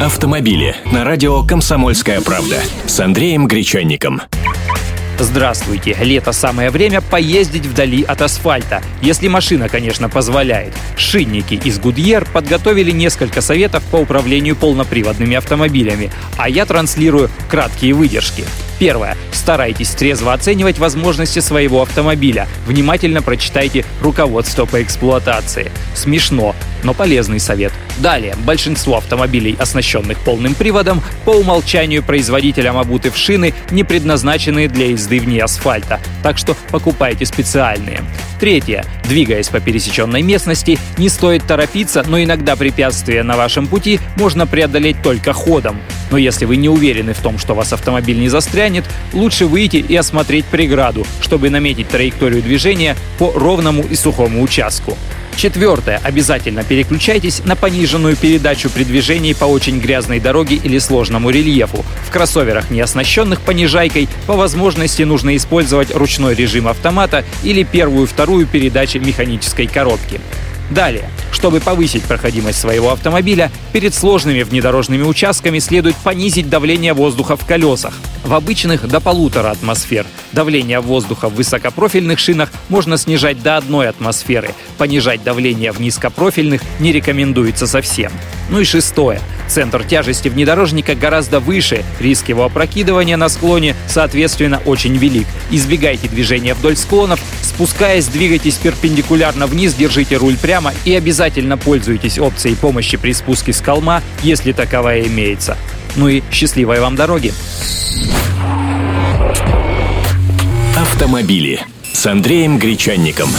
Автомобили на радио «Комсомольская правда» с Андреем Гречанником. Здравствуйте. Лето самое время поездить вдали от асфальта, если машина, конечно, позволяет. Шинники из Goodyear подготовили несколько советов по управлению полноприводными автомобилями, а я транслирую краткие выдержки. Первое. Старайтесь трезво оценивать возможности своего автомобиля. Внимательно прочитайте руководство по эксплуатации. Смешно, но полезный совет. Далее. Большинство автомобилей, оснащенных полным приводом, по умолчанию производителям обуты в шины, не предназначенные для езды вне асфальта, так что покупайте специальные. Третье. Двигаясь по пересеченной местности, не стоит торопиться, но иногда препятствия на вашем пути можно преодолеть только ходом. Но если вы не уверены в том, что вас автомобиль не застрянет, лучше выйти и осмотреть преграду, чтобы наметить траекторию движения по ровному и сухому участку. Четвертое. Обязательно переключайтесь на пониженную передачу при движении по очень грязной дороге или сложному рельефу. В кроссоверах, не оснащенных понижайкой, по возможности нужно использовать ручной режим автомата или первую-вторую передачи механической коробки. Далее. Чтобы повысить проходимость своего автомобиля, перед сложными внедорожными участками следует понизить давление воздуха в колесах. В обычных до полутора атмосфер. Давление воздуха в высокопрофильных шинах можно снижать до одной атмосферы. Понижать давление в низкопрофильных не рекомендуется совсем. Ну и шестое. Центр тяжести внедорожника гораздо выше, риск его опрокидывания на склоне, соответственно, очень велик. Избегайте движения вдоль склонов, спускаясь, двигайтесь перпендикулярно вниз, держите руль прямо и обязательно пользуйтесь опцией помощи при спуске с холма, если таковая имеется. Ну и счастливой вам дороги! Автомобили с Андреем Гречанником.